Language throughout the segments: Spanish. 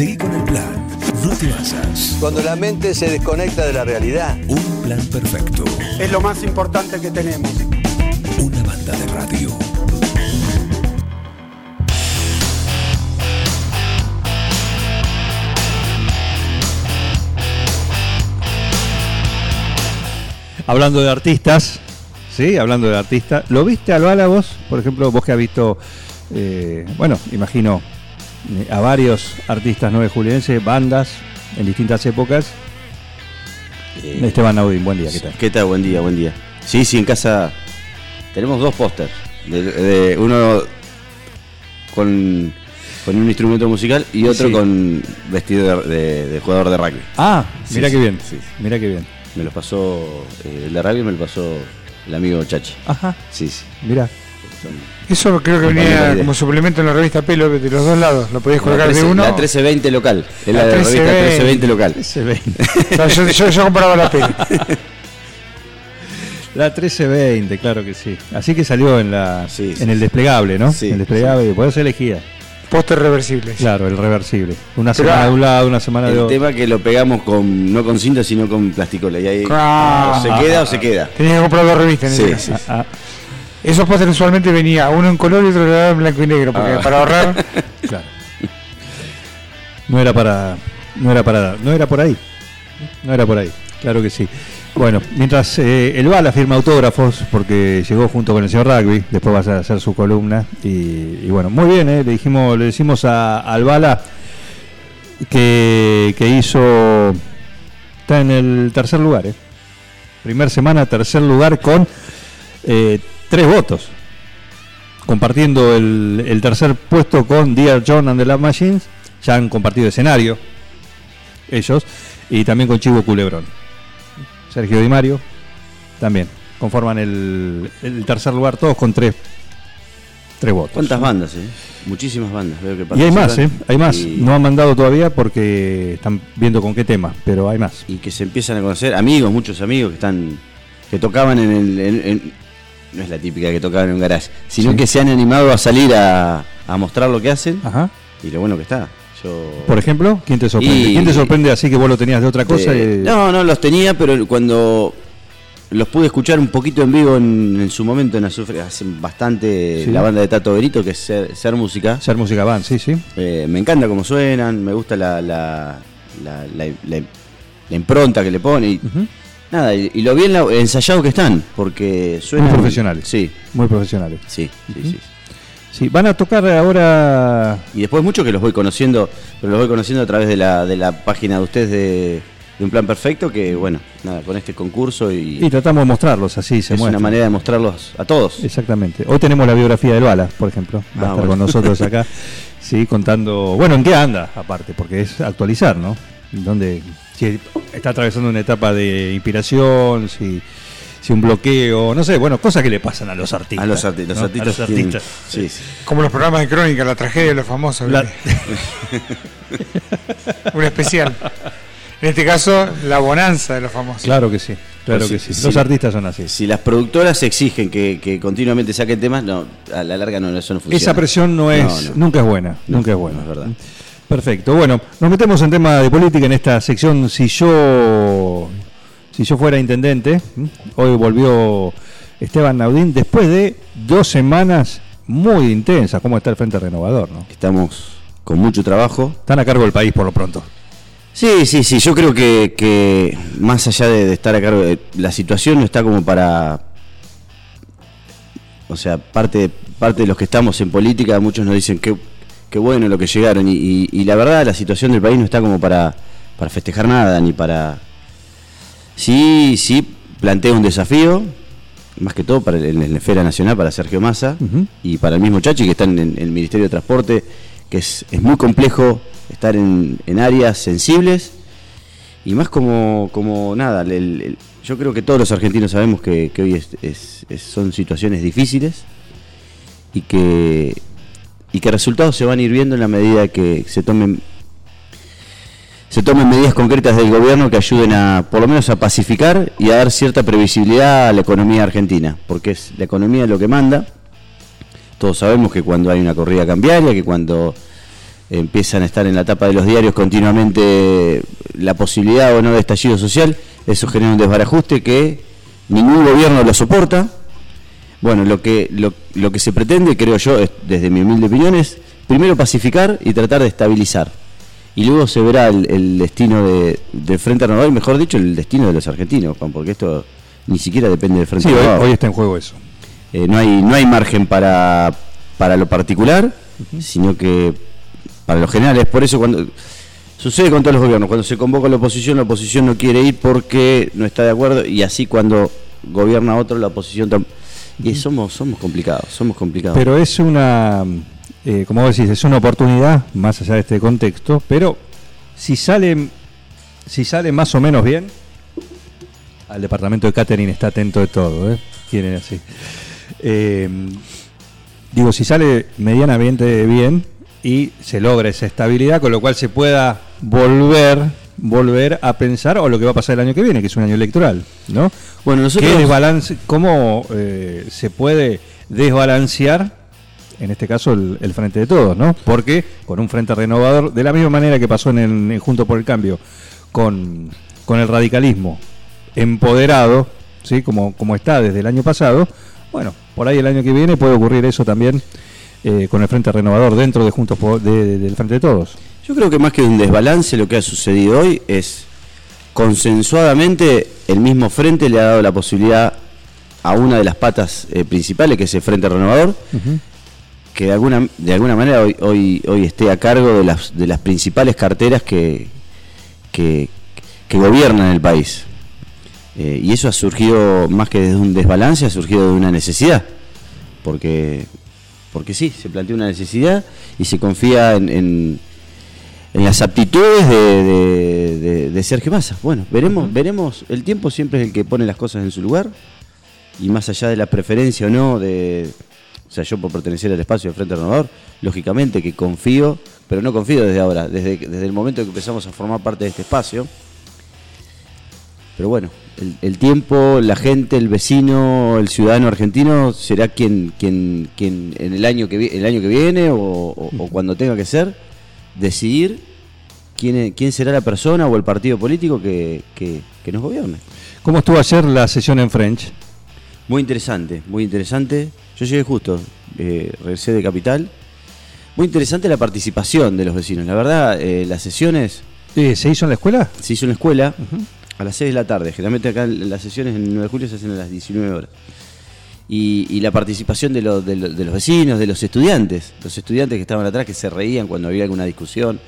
Seguí con el plan. No te basas. Cuando la mente se desconecta de la realidad. Un plan perfecto. Es lo más importante que tenemos. Una banda de radio. Hablando de artistas, ¿sí? Hablando de artistas, ¿lo viste al bala vos? Por ejemplo, vos que has visto, eh, bueno, imagino a varios artistas nueve julienses, bandas en distintas épocas. Eh, Esteban Naudín, buen día, ¿qué tal? ¿Qué tal? Buen día, buen día. Sí, sí, en casa tenemos dos pósters. De, de- uno con, con un instrumento musical y otro Sí. con vestido de, jugador de rugby. Ah, Sí, mira sí, qué bien, sí. mira qué bien. Me lo pasó, eh, el de rugby me lo pasó el amigo Chachi. Ajá, Sí, sí. mira. Eso creo que venía como suplemento en la revista Pelo de los dos lados. Lo podías La, colgar de 13 uno. la 1320 local. Es La la, de la revista 1320 1320 local. Se ve. O sea, yo, yo, yo comparaba la Pelo. La 1320, claro que sí. Así que salió en la Sí, sí, en el desplegable, ¿no? Sí, el desplegable, por eso elegía. Póster reversible. Claro, el reversible. Una Pero, semana ah, de un lado, una semana de El otro. tema que lo pegamos con no con cinta sino con plasticola. Y ahí Ah. o se queda o se queda. Tenías que comprar dos revistas en Sí, ese caso. sí. Ah, Esos pósteres usualmente venía uno en color y otro en blanco y negro, porque Ah. para ahorrar. claro. No era para no era para no era por ahí. No era por ahí. Claro que sí. Bueno, mientras eh, el Bala firma autógrafos, porque llegó junto con el señor Rugby, después vas a hacer su columna. Y, y bueno, muy bien, eh, le dijimos, le decimos a, al Bala que, que hizo. Está en el tercer lugar, eh. Primer semana, tercer lugar con eh, tres votos. Compartiendo el, el tercer puesto con Dear John and the Love Machines. Ya han compartido escenario. Ellos. Y también con Chivo Culebrón. Sergio Di Mario. También. Conforman el, el tercer lugar, todos con tres, tres votos. ¿Cuántas bandas, eh? Muchísimas bandas. Veo que Y hay más, ¿eh? Hay más. Y, No han mandado todavía porque están viendo con qué tema, pero hay más. y que se empiezan a conocer amigos, muchos amigos que están que tocaban en el. en- en- no es la típica que tocaban en un garage, sino Sí. que se han animado a salir a, a mostrar lo que hacen Ajá. y lo bueno que está. Yo, Por ejemplo, ¿quién te sorprende? Y- ¿Quién te sorprende así que vos lo tenías de otra cosa? y- no, no los tenía, pero cuando los pude escuchar un poquito en vivo en, en su momento en Azufre, hace bastante Sí. la banda de Tato Berito, que es Ser, Ser Música. Hacer música van, sí, sí. Eh, me encanta cómo suenan, me gusta la, la, la, la- la- la impronta que le pone. Y. Nada, y, y lo bien la- ensayado que están, porque suenan. Muy profesionales. Sí, Muy profesionales. sí, sí, sí. Sí, van a tocar ahora. Y después mucho que los voy conociendo, pero los voy conociendo a través de la, de la página de ustedes de, de Un Plan Perfecto, que bueno, nada, con este concurso y, Y tratamos de mostrarlos, así se es una manera de mostrarlos a todos. Exactamente. Hoy tenemos la biografía del Bala, por ejemplo. Va a Ah, estar bueno. con nosotros acá. Sí, contando. Bueno, ¿en qué anda? Aparte, porque es actualizar, ¿no? Donde si está atravesando una etapa de inspiración, si, si un bloqueo, no sé, bueno, cosas que le pasan a los artistas. A los, arti- los ¿no? artistas. A los tienen- artistas. sí, sí. Como los programas de crónica, la tragedia de los famosos. La-. Un especial. En este caso, la bonanza de los famosos. claro que sí, claro Pues que sí, sí. sí. Los artistas son así. Si las productoras exigen que, que continuamente saquen temas, no, a la larga no, eso no funciona. Esa presión no es, No, no. nunca es buena, No, nunca es no buena. es verdad. Perfecto. Bueno, nos metemos en tema de política en esta sección. Si yo, si yo fuera intendente, hoy volvió Esteban Naudín después de dos semanas muy intensas. ¿Cómo está el Frente Renovador? ¿no? Estamos con mucho trabajo. Están a cargo del país por lo pronto. Sí, sí, sí, yo creo que, que más allá de, de estar a cargo, de- la situación no está como para... O sea, parte, parte de los que estamos en política, muchos nos dicen que qué bueno lo que llegaron. Y, y- y la verdad la situación del país no está como para, para festejar nada, ni para... Sí, sí, plantea un desafío, más que todo para el- en la esfera nacional, para Sergio Massa y para el mismo Chachi que está en, en el Ministerio de Transporte, que es, es muy complejo estar en, en áreas sensibles. Y más como, como nada, el- el- yo creo que todos los argentinos sabemos que, que hoy es- son situaciones difíciles y que, y que resultados se van a ir viendo en la medida que se tomen se tomen medidas concretas del gobierno que ayuden a, por lo menos, a pacificar y a dar cierta previsibilidad a la economía argentina, porque es la economía lo que manda. Todos sabemos que cuando hay una corrida cambiaria, que cuando empiezan a estar en la tapa de los diarios continuamente la posibilidad o no de estallido social, eso genera un desbarajuste que ningún gobierno lo soporta. Bueno, lo que, lo, lo que se pretende, creo yo, es, desde mi humilde opinión, es primero pacificar y tratar de estabilizar. Y luego se verá el, el destino de, del Frente Renovador, y mejor dicho, el destino de los argentinos, Juan, porque esto ni siquiera depende del Frente Sí, hoy, Renovador. hoy está en juego eso. Eh, no, hay, no hay margen para, para lo particular, sino que para lo general. Es por eso cuando sucede con todos los gobiernos, cuando se convoca la oposición, la oposición no quiere ir porque no está de acuerdo, y así cuando gobierna otro, la oposición tam- Y somos, somos complicados, somos complicados. Pero es una, eh, como vos decís, es una oportunidad, más allá de este contexto, pero si sale, si sale más o menos bien, al departamento de catering está atento de todo, ¿eh? Tienen así. Eh, digo, si sale medianamente bien y se logra esa estabilidad, con lo cual se pueda volver volver a pensar o lo que va a pasar el año que viene, que es un año electoral, ¿no? bueno, nosotros... ¿Qué desbalance, ¿Cómo eh, se puede desbalancear, en este caso, el, el frente de todos? ¿no? Porque con un frente renovador, de la misma manera que pasó en, el, en Junto por el Cambio, con, con el radicalismo empoderado, ¿sí? como, como está desde el año pasado, bueno, por ahí el año que viene puede ocurrir eso también eh, con el frente renovador dentro de Juntos de- de- del frente de todos. Yo creo que más que un desbalance, lo que ha sucedido hoy es consensuadamente el mismo frente le ha dado la posibilidad a una de las patas eh, principales, que es el Frente Renovador, que de alguna, de alguna manera hoy, hoy, hoy esté a cargo de las, de las principales carteras que, que, que gobiernan el país. Eh, y eso ha surgido más que de un desbalance, ha surgido de una necesidad. Porque, porque sí, se plantea una necesidad y se confía en, en, en las aptitudes de, de, de- de Sergio Massa. Bueno, veremos, veremos. El tiempo siempre es el que pone las cosas en su lugar. Y más allá de la preferencia o no de. O sea, yo por pertenecer al espacio de Frente Renovador, lógicamente que confío, pero no confío desde ahora, desde, desde el momento que empezamos a formar parte de este espacio. Pero bueno, el, el tiempo, la gente, el vecino, el ciudadano argentino será quien, quien, quien en el año que, vi- el año que viene o, o- o cuando tenga que ser, decidir quién, quién será la persona o el partido político que, que- que nos gobierne. ¿Cómo estuvo ayer la sesión en French? Muy interesante, muy interesante. Yo llegué justo, eh, regresé de Capital. Muy interesante la participación de los vecinos. La verdad, eh, las sesiones Eh, ¿Se hizo en la escuela? se hizo en la escuela a las 6 de la tarde. Generalmente acá las sesiones en 9 de julio se hacen a las 19 horas. Y, y la participación de, los- de los- de los vecinos, de los estudiantes, los estudiantes que estaban atrás, que se reían cuando había alguna discusión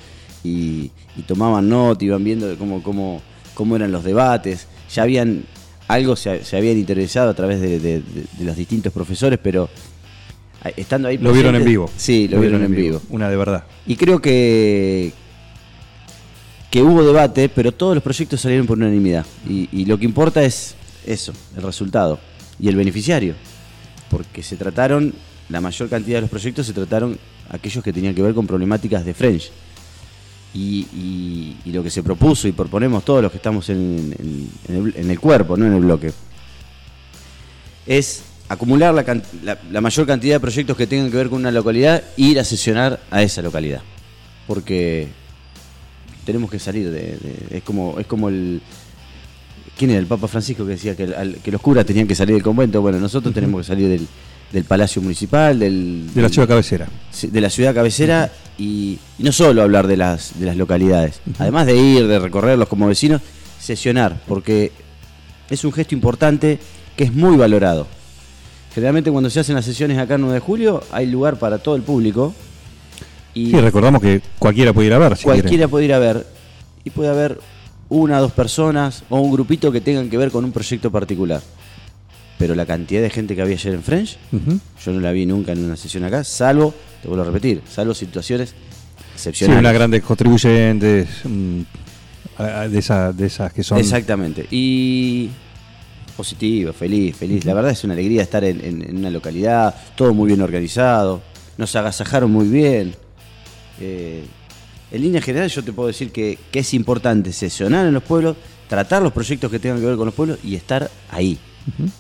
y, y tomaban nota, iban viendo cómo, cómo, cómo eran los debates. Ya habían, algo se, se habían interesado a través de, de- los distintos profesores, pero estando ahí Lo vieron en vivo. Sí, lo, vieron, en vivo. Una de verdad. Y creo que, que hubo debate, pero todos los proyectos salieron por unanimidad. Y, y lo que importa es eso, el resultado y el beneficiario. Porque se trataron, la mayor cantidad de los proyectos se trataron aquellos que tenían que ver con problemáticas de French. Y, y- y lo que se propuso y proponemos todos los que estamos en, el, cuerpo, no en el bloque, es acumular la, mayor cantidad de proyectos que tengan que ver con una localidad e ir a sesionar a esa localidad. Porque tenemos que salir de, de- es como es como el quién era el Papa Francisco que decía que, al- que los curas tenían que salir del convento. Bueno nosotros tenemos que salir del, del palacio municipal del De la ciudad cabecera. de la ciudad cabecera y, y no solo hablar de las de las localidades. Además de ir de recorrerlos como vecinos sesionar porque es un gesto importante que es muy valorado. Generalmente cuando se hacen las sesiones acá en 9 de julio hay lugar para todo el público y Sí, recordamos que cualquiera puede ir a ver. Si cualquiera quiere. puede ir a ver y puede haber una dos personas o un grupito que tengan que ver con un proyecto particular. Pero la cantidad de gente que había ayer en French, yo no la vi nunca en una sesión acá, salvo, te vuelvo a repetir, salvo situaciones Sí, excepcionales. unas grandes contribuyentes mm, de, esa- de esas que son. Exactamente. Y positivo, feliz, feliz. La verdad es una alegría estar en, en- en una localidad, todo muy bien organizado, nos agasajaron muy bien. Eh, en línea general yo te puedo decir que, que es importante sesionar en los pueblos, tratar los proyectos que tengan que ver con los pueblos y estar ahí.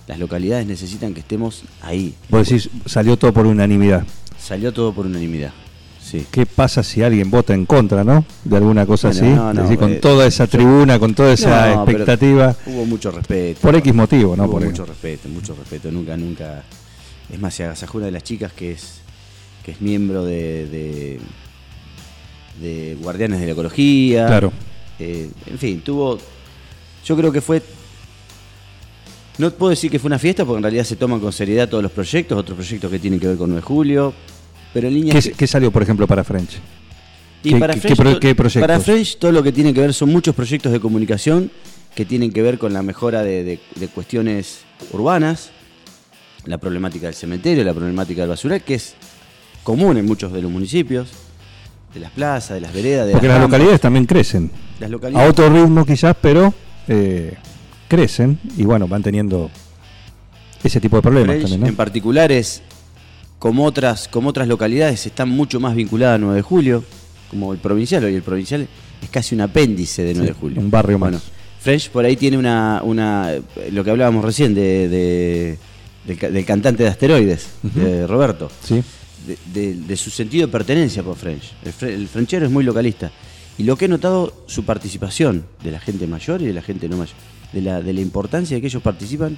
Las localidades necesitan que estemos ahí. Vos decís, salió todo por unanimidad. Salió todo por unanimidad. Sí. ¿Qué pasa si alguien vota en contra, no? De alguna cosa Bueno, así. no, no, decir, con eh, toda esa tribuna, con toda esa No, expectativa. Hubo mucho respeto. Por X motivo, ¿no? Hubo Por mucho respeto, mucho respeto. Nunca, nunca. Es más, se agasajó una de las chicas que es que es miembro de, de, de Guardianes de la Ecología. Claro. Eh, en fin, tuvo. Yo creo que fue. No puedo decir que fue una fiesta porque en realidad se toman con seriedad todos los proyectos, otros proyectos que tienen que ver con 9 de julio. Pero en líneas. ¿Qué, qué salió, por ejemplo, para French? Y ¿Qué- para French, qué qué proyectos? Para French todo lo que tiene que ver son muchos proyectos de comunicación que tienen que ver con la mejora de, de- de cuestiones urbanas, la problemática del cementerio, la problemática del basural, que es común en muchos de los municipios, de las plazas, de las veredas, de Porque las localidades también crecen. Las A otro ritmo quizás, pero eh, crecen y bueno, van teniendo ese tipo de problemas también, En ¿no? particular es, como otras, como otras localidades, están mucho más vinculadas a 9 de julio, como el provincial. Hoy el provincial es casi un apéndice de 9 de julio. un barrio más. Bueno, French por ahí tiene una, una lo que hablábamos recién de, de- del cantante de asteroides, de Roberto, Sí. De, de- de su sentido de pertenencia por French. El, el frenchero es muy localista. Y lo que he notado, su participación de la gente mayor y de la gente no mayor, de la, de la importancia de que ellos participan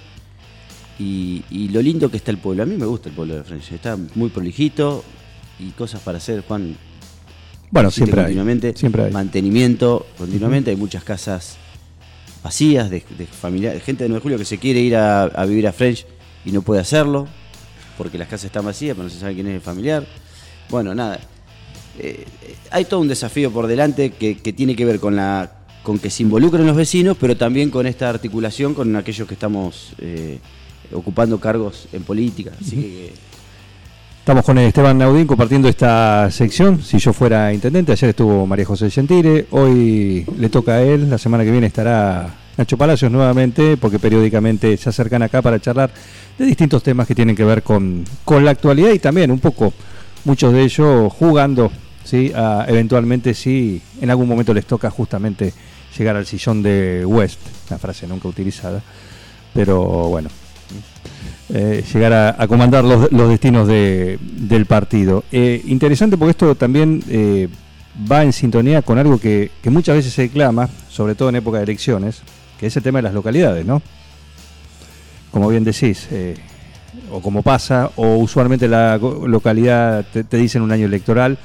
y, y lo lindo que está el pueblo. A mí me gusta el pueblo de French, está muy prolijito y cosas para hacer, Juan. Bueno, siempre hay. continuamente, Siempre hay. mantenimiento continuamente, hay muchas casas vacías de, de familia- gente de 9 de julio que se quiere ir a, a vivir a French y no puede hacerlo porque las casas están vacías, pero no se sabe quién es el familiar. Bueno, nada. Eh, eh, hay todo un desafío por delante que, que tiene que ver con la con que se involucren los vecinos, pero también con esta articulación con aquellos que estamos eh, ocupando cargos en política. Así que Estamos con Esteban Naudín compartiendo esta sección. Si yo fuera intendente, ayer estuvo María José Gentile, hoy le toca a él, la semana que viene estará Nacho Palacios nuevamente, porque periódicamente se acercan acá para charlar de distintos temas que tienen que ver con, con la actualidad y también un poco, muchos de ellos jugando, ¿sí? a, eventualmente si en algún momento les toca justamente llegar al sillón de West, una frase nunca utilizada, pero bueno, eh, llegar a, comandar los, destinos de- del partido. Eh, interesante porque esto también eh, va en sintonía con algo que, que muchas veces se clama, sobre todo en época de elecciones, que es tema de las localidades, ¿no? Como bien decís, eh, o como pasa, o usualmente la localidad te, dicen un año electoral,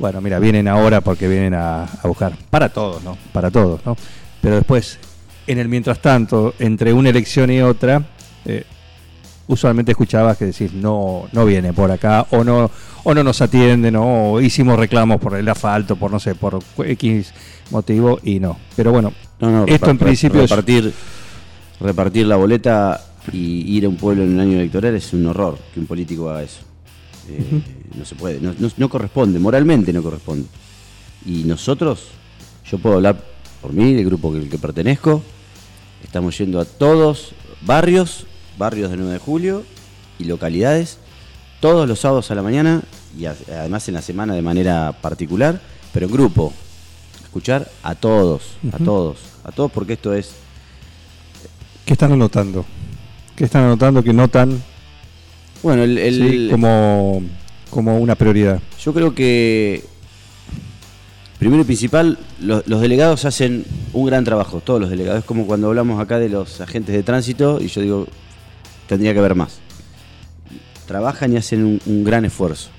bueno, mira, vienen ahora porque vienen a, a buscar, para todos, ¿no? Para todos, ¿no? Pero después, en el mientras tanto, entre una elección y otra, eh, usualmente escuchabas que decís no no viene por acá o no o no nos atienden o hicimos reclamos por el asfalto por no sé por x motivo y no pero bueno no, no, esto en principio es- repartir, repartir la boleta y ir a un pueblo en un año electoral es un horror que un político haga eso. Eh, No se puede, no, no- no corresponde, moralmente no corresponde. Y nosotros, yo puedo hablar por mí, del grupo al que pertenezco, estamos yendo a todos barrios, barrios de 9 de julio y localidades, todos los sábados a la mañana y a- además en la semana de manera particular, pero en grupo. Escuchar a todos, a todos, a todos porque esto es qué están anotando qué están anotando que notan bueno el, el- sí, como como una prioridad Yo creo que, primero y principal, lo- los delegados hacen un gran trabajo, todos los delegados. Es como cuando hablamos acá de los agentes de tránsito y yo digo, tendría que haber más. Trabajan y hacen un, un gran esfuerzo.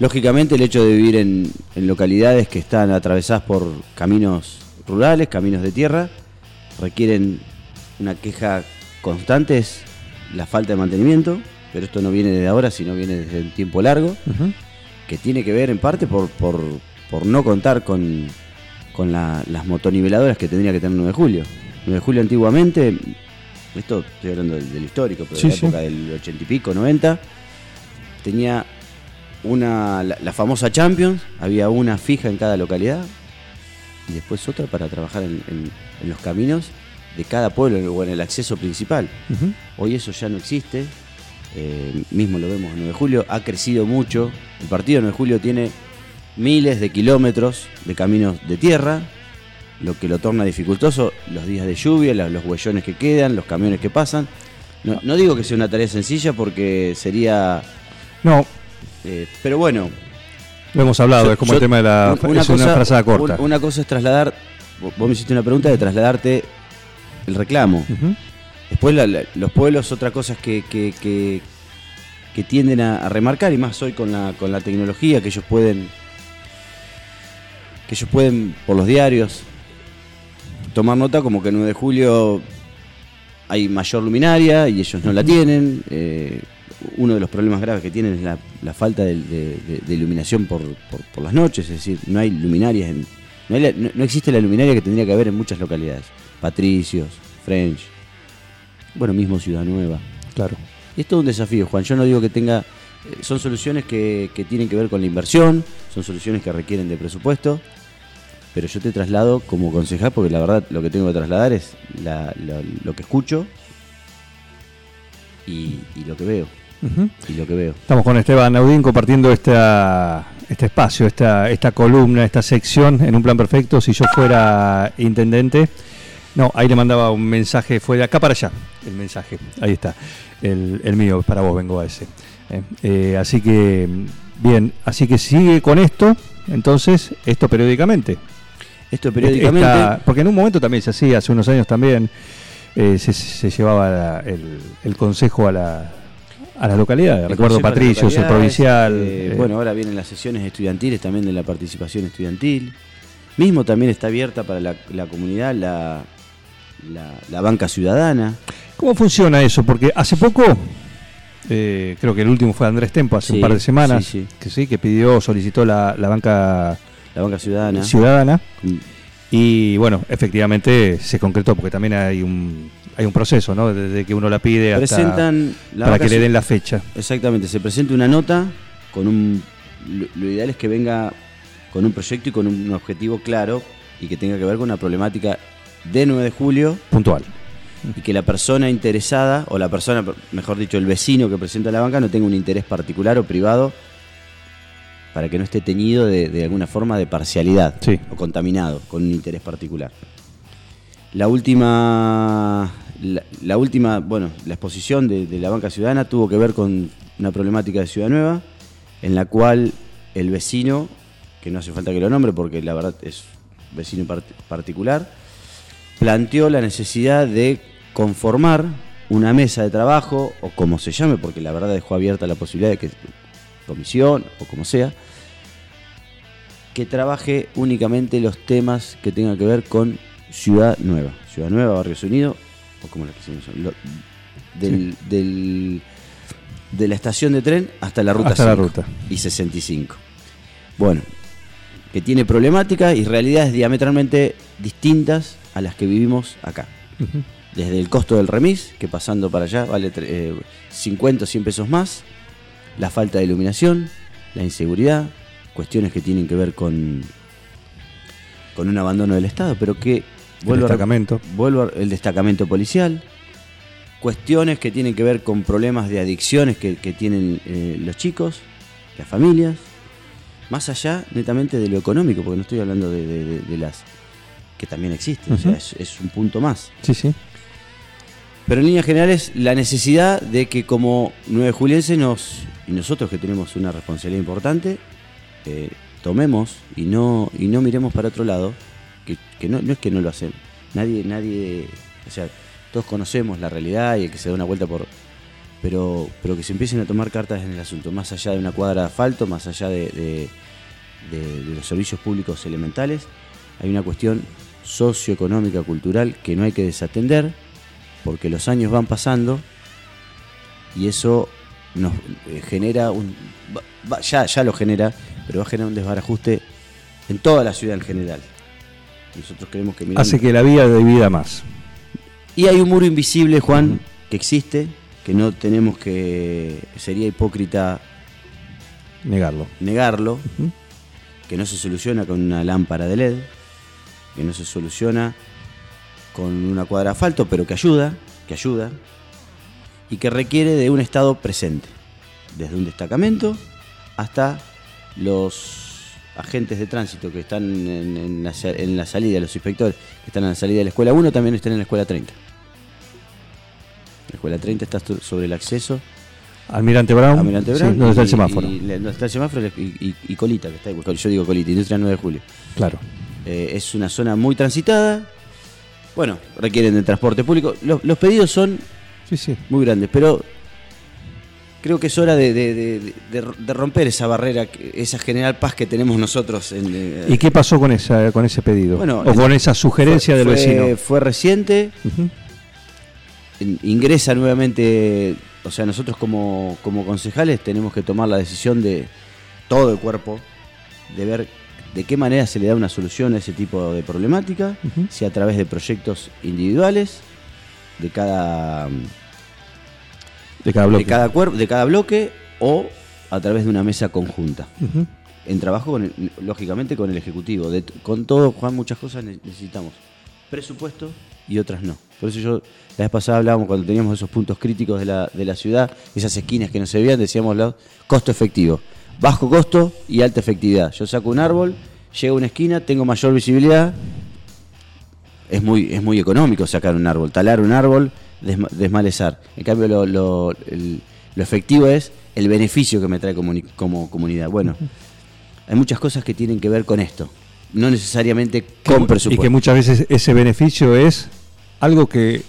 Lógicamente el hecho de vivir en, en localidades que están atravesadas por caminos rurales, caminos de tierra, requieren una queja constante, es la falta de mantenimiento, pero esto no viene desde ahora, sino viene desde un tiempo largo que tiene que ver en parte por, por, por no contar con, con la- las motoniveladoras que tendría que tener 9 de julio. 9 de julio antiguamente, esto estoy hablando del, del histórico, pero Sí, de la sí. época del 80 y pico, 90, tenía una, la, la famosa Champions, había una fija en cada localidad y después otra para trabajar en, en- en los caminos de cada pueblo o en el acceso principal. Hoy eso ya no existe. eh, mismo lo vemos en 9 de julio. Ha crecido mucho. El partido de 9 de julio tiene miles de kilómetros de caminos de tierra, lo que lo torna dificultoso los días de lluvia, los huellones que quedan, los camiones que pasan. No, no digo que sea una tarea sencilla porque sería... no eh, pero bueno, Lo hemos hablado, Yo- es como yo- el tema de la. es una frazada corta. un- una cosa es trasladar, vos me hiciste una pregunta de trasladarte el reclamo. Después la- la- los pueblos, otra cosa es que, que, que- que tienden a, a remarcar, y más hoy con la, con la tecnología, que ellos pueden, que ellos pueden por los diarios tomar nota como que el 9 de julio hay mayor luminaria y ellos no la tienen. eh, uno de los problemas graves que tienen es la, la falta de, de- de- de iluminación por, por- por las noches, es decir, no hay luminarias, en- no, hay la- no- no existe la luminaria que tendría que haber en muchas localidades. Patricios, French, bueno, mismo Ciudad Nueva. Claro. Y es todo un desafío, Juan. Yo no digo que tenga. eh, Son soluciones que, que tienen que ver con la inversión, son soluciones que requieren de presupuesto, pero yo te traslado como concejal, porque la verdad lo que tengo que trasladar es la- lo, lo que escucho y, y lo que veo. Ujú. Y lo que veo. Estamos con Esteban Audín compartiendo esta, este espacio, esta, esta columna, esta sección en un plan perfecto. Si yo fuera intendente, no, ahí le mandaba un mensaje, fue de acá para allá, el mensaje, ahí está, el, el mío, para vos vengo a ese. Eh, eh, así que, bien, así que sigue con esto, entonces, esto periódicamente. Esto periódicamente. Esta- porque en un momento también se hacía, hace unos años también, eh, se, se llevaba la- el, el consejo a la, a las localidades. Recuerdo el Localidades, provincial. eh, eh, bueno, ahora vienen las sesiones estudiantiles también de la participación estudiantil. Mismo también está abierta para la, la comunidad la, la, la banca ciudadana. ¿Cómo funciona eso? Porque hace poco, eh, creo que el último fue Andrés Tempo, hace Sí, un par de semanas, sí, sí. que sí, que pidió, solicitó la, la banca La banca ciudadana. ciudadana. Mm, Y bueno, efectivamente se concretó, porque también hay un, hay un proceso, ¿no? Desde que uno la pide hasta Presentan la para que le den la fecha. Exactamente, se presenta una nota con un. Lo, lo ideal es que venga con un proyecto y con un objetivo claro y que tenga que ver con una problemática de 9 de julio Puntual. y que la persona interesada, o la persona, mejor dicho, el vecino que presenta la banca no tenga un interés particular o privado para que no esté teñido de, de alguna forma de parcialidad Sí. o contaminado con un interés particular. La última, la, última, bueno, la exposición de, la banca ciudadana tuvo que ver con una problemática de Ciudad Nueva, en la cual el vecino, que no hace falta que lo nombre porque la verdad es vecino part- particular, planteó la necesidad de conformar una mesa de trabajo, o como se llame, porque la verdad dejó abierta la posibilidad de que comisión o como sea, que trabaje únicamente los temas que tengan que ver con Ciudad Nueva. Ciudad Nueva, Barrios Unidos, o como la quisimos lo- del, del- de la estación de tren hasta la ruta Hasta la 5 ruta. y 65. Bueno, que tiene problemáticas y realidades diametralmente distintas a las que vivimos acá. Desde el costo del remis, que pasando para allá vale eh, 50 o 100 pesos más, la falta de iluminación, la inseguridad, cuestiones que tienen que ver con, con un abandono del Estado, pero que vuelvo rep- destacamento. vuelvo a- el destacamento policial, cuestiones que tienen que ver con problemas de adicciones que, que tienen eh, los chicos, las familias, más allá netamente de lo económico, porque no estoy hablando de, de- de- de las que también existen, o sea, es un punto más. Sí, sí. Pero en líneas generales, la necesidad de que como nueve julienses nos, y nosotros que tenemos una responsabilidad importante, eh, tomemos y no, y no miremos para otro lado, que, no, es que no lo hacemos. Nadie, nadie, o sea, todos conocemos la realidad y el que se da una vuelta por. Pero, pero que se empiecen a tomar cartas en el asunto, más allá de una cuadra de asfalto, más allá de, de- de- los servicios públicos elementales, hay una cuestión socioeconómica, cultural, que no hay que desatender, porque los años van pasando y eso nos eh, genera un. ya, ya lo genera, pero va a generar un desbarajuste en toda la ciudad en general. Nosotros creemos que Hace que la vida divida más. Y hay un muro invisible, Juan, que existe, que no tenemos que. sería hipócrita Negarlo. negarlo, que no se soluciona con una lámpara de LED, que no se soluciona con una cuadra de asfalto, pero que ayuda, que ayuda, y que requiere de un estado presente, desde un destacamento hasta los agentes de tránsito que están en, en la, en la salida, los inspectores que están en la salida de la escuela 1 también están en la escuela 30. La escuela 30 está so- sobre el acceso Almirante Brown. Almirante sí, Brown. donde está el semáforo. Y, donde está el semáforo y, y- y Colita, que está ahí. Yo digo Colita, Industria 9 de Julio. Claro. Eh, es una zona muy transitada. Bueno, requieren de transporte público. Los, los pedidos son Sí, sí. muy grandes, pero creo que es hora de, de- de- de- de romper esa barrera, esa general paz que tenemos nosotros. En, eh, ¿Y qué pasó con esa con ese pedido? Bueno, o con esa sugerencia del vecino. Fue reciente, ingresa nuevamente, o sea, nosotros como, como concejales tenemos que tomar la decisión de todo el cuerpo, de ver de qué manera se le da una solución a ese tipo de problemática, si a través de proyectos individuales, de cada, De cada bloque. de cada, cuerp- de cada bloque, o a través de una mesa conjunta. En trabajo, con el- lógicamente, con el Ejecutivo. De- con todo, Juan, muchas cosas ne- necesitamos presupuesto y otras no. Por eso yo, la vez pasada hablábamos, cuando teníamos esos puntos críticos de la, de la ciudad, esas esquinas que no se veían, decíamos lo- costo efectivo. Bajo costo y alta efectividad. Yo saco un árbol, llego a una esquina, tengo mayor visibilidad. Es muy, es muy económico sacar un árbol, talar un árbol, desma- desmalezar. En cambio, lo, lo- el- lo efectivo es el beneficio que me trae comuni- como comunidad. Bueno, hay muchas cosas que tienen que ver con esto. No necesariamente con y presupuesto. que muchas veces ese beneficio es algo que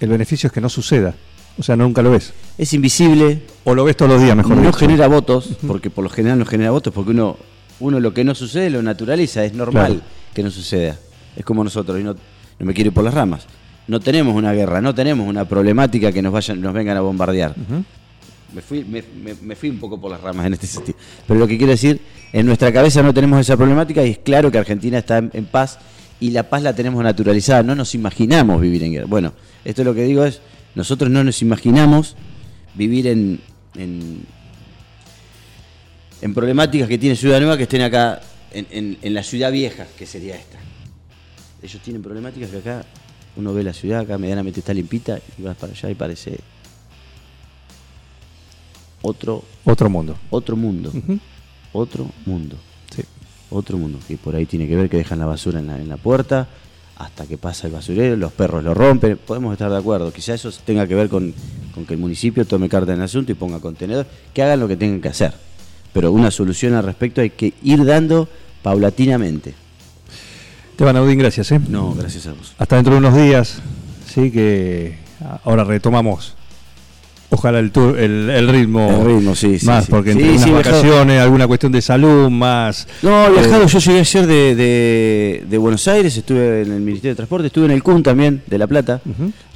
el beneficio es que no suceda. O sea, nunca lo ves. Es invisible, O lo ves todos los días, mejor no dicho. genera votos, porque por lo general no genera votos, porque uno, uno lo que no sucede lo naturaliza, es normal Claro. que no suceda. Es como nosotros, y no, no me quiero ir por las ramas. No tenemos una guerra, no tenemos una problemática que nos vayan, nos vengan a bombardear. Me fui, me, me- me fui un poco por las ramas en este sentido. Pero lo que quiero decir, en nuestra cabeza no tenemos esa problemática y es claro que Argentina está en, en paz y la paz la tenemos naturalizada. No nos imaginamos vivir en guerra. Bueno, esto lo que digo es, nosotros no nos imaginamos vivir en, en, en problemáticas que tiene Ciudad Nueva que estén acá en, en- en la ciudad vieja, que sería esta. Ellos tienen problemáticas que acá uno ve la ciudad, acá medianamente está limpita y vas para allá y parece otro Otro mundo. otro mundo. Otro mundo. Sí. Otro mundo. Que por ahí tiene que ver que dejan la basura en la, en la puerta hasta que pasa el basurero, los perros lo rompen. Podemos estar de acuerdo. Quizá eso tenga que ver con, con que el municipio tome carta en el asunto y ponga contenedor. Que hagan lo que tengan que hacer. Pero una solución al respecto hay que ir dando paulatinamente. Esteban Audín, gracias. ¿eh? No, gracias a vos. Hasta dentro de unos días, sí, que ahora retomamos. Ojalá el, tour- el, el ritmo, El ritmo, sí, sí, más, sí. porque Sí, entre unas sí, viajado. vacaciones, alguna cuestión de salud, más. No, he viajado, Eh, yo llegué ayer de, de- de Buenos Aires, estuve en el Ministerio de Transporte, estuve en el CUN también, de La Plata,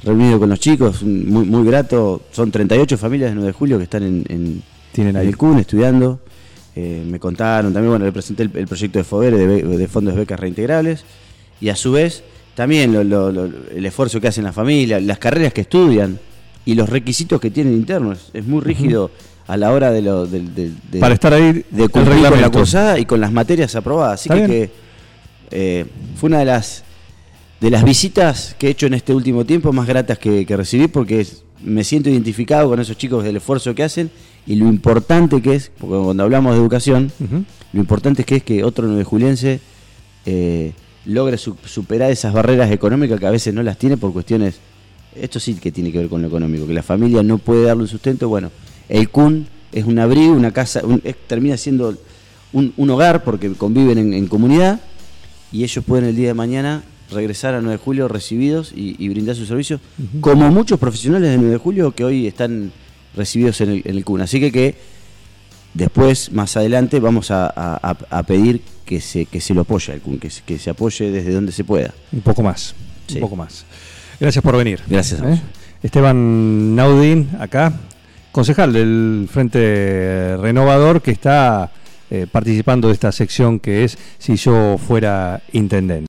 reunido con los chicos, muy, muy grato. Son 38 familias de 9 de julio que están en, en- Tienen en el CUN estudiando. Eh, me contaron. También, bueno, le presenté el, el proyecto de FOBERE de, fondos de becas reintegrables y a su vez también lo- lo- lo- el esfuerzo que hacen las familias, las carreras que estudian y los requisitos que tienen internos. Es muy rígido a la hora de lo de, Para estar ahí, de cumplir con la cursada y con las materias aprobadas. Así que, eh, fue una de las de las visitas que he hecho en este último tiempo más gratas que, que recibí porque es- me siento identificado con esos chicos del esfuerzo que hacen y lo importante que es, porque cuando hablamos de educación, lo importante es que es que otro nueve juliense eh, logre su- superar esas barreras económicas que a veces no las tiene por cuestiones, esto sí que tiene que ver con lo económico, que la familia no puede darle un sustento, bueno, el CUN es un abrigo, una casa, un- es- termina siendo un, un hogar porque conviven en, en comunidad y ellos pueden el día de mañana regresar a 9 de julio recibidos y, y brindar sus servicios, como muchos profesionales de 9 de julio que hoy están recibidos en el, en el CUN. Así que, que después, más adelante, vamos a, a- a- a pedir que se, que se lo apoye al CUN, que se, que se apoye desde donde se pueda. Un poco más. Sí. Un poco más. Gracias por venir. Gracias a ¿Eh? Esteban Naudín, acá, concejal del Frente Renovador, que está eh, participando de esta sección que es Si yo fuera intendente.